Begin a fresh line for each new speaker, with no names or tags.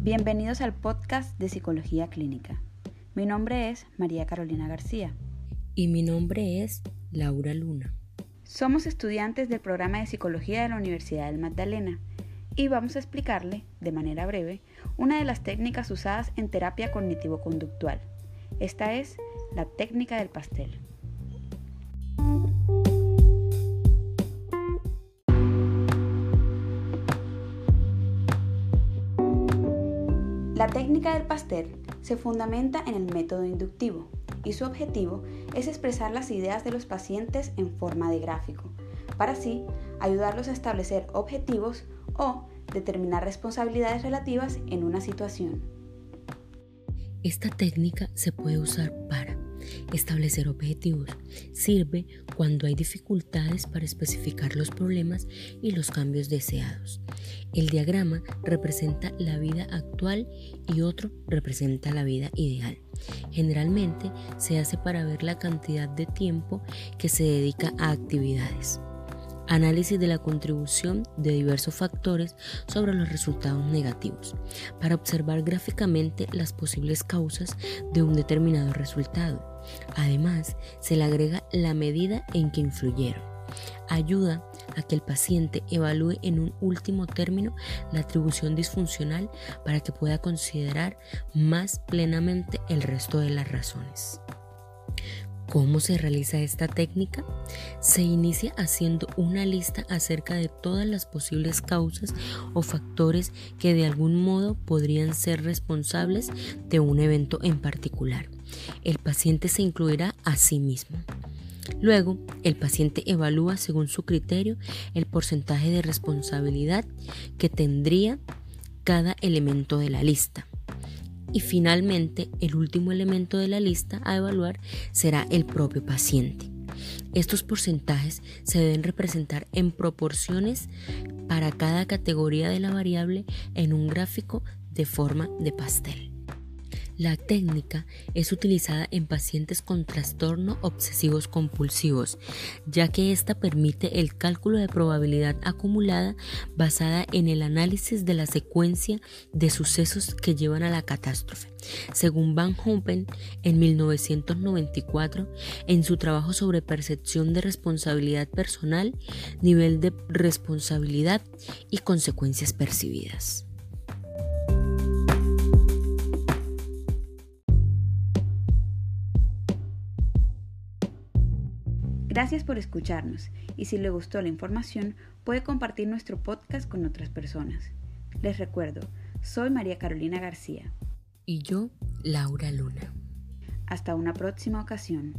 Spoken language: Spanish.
Bienvenidos al podcast de Psicología Clínica. Mi nombre es María Carolina García.
Y mi nombre es Laura Luna.
Somos estudiantes del programa de Psicología de la Universidad del Magdalena y vamos a explicarle, de manera breve, una de las técnicas usadas en terapia cognitivo-conductual. Esta es la técnica del pastel. La técnica del pastel se fundamenta en el método inductivo y su objetivo es expresar las ideas de los pacientes en forma de gráfico, para así ayudarlos a establecer objetivos o determinar responsabilidades relativas en una situación.
Esta técnica se puede usar para establecer objetivos. Sirve cuando hay dificultades para especificar los problemas y los cambios deseados. El diagrama representa la vida actual y otro representa la vida ideal. Generalmente se hace para ver la cantidad de tiempo que se dedica a actividades. Análisis de la contribución de diversos factores sobre los resultados negativos, para observar gráficamente las posibles causas de un determinado resultado. Además, se le agrega la medida en que influyeron. Ayuda a que el paciente evalúe en un último término la atribución disfuncional para que pueda considerar más plenamente el resto de las razones. ¿Cómo se realiza esta técnica? Se inicia haciendo una lista acerca de todas las posibles causas o factores que de algún modo podrían ser responsables de un evento en particular. El paciente se incluirá a sí mismo. Luego, el paciente evalúa según su criterio el porcentaje de responsabilidad que tendría cada elemento de la lista. Y finalmente, el último elemento de la lista a evaluar será el propio paciente. Estos porcentajes se deben representar en proporciones para cada categoría de la variable en un gráfico de forma de pastel. La técnica es utilizada en pacientes con trastorno obsesivos compulsivos, ya que esta permite el cálculo de probabilidad acumulada basada en el análisis de la secuencia de sucesos que llevan a la catástrofe. Según Van Humpen, en 1994, en su trabajo sobre percepción de responsabilidad personal, nivel de responsabilidad y consecuencias percibidas.
Gracias por escucharnos y si le gustó la información puede compartir nuestro podcast con otras personas. Les recuerdo, soy María Carolina García.
Y yo, Laura Luna.
Hasta una próxima ocasión.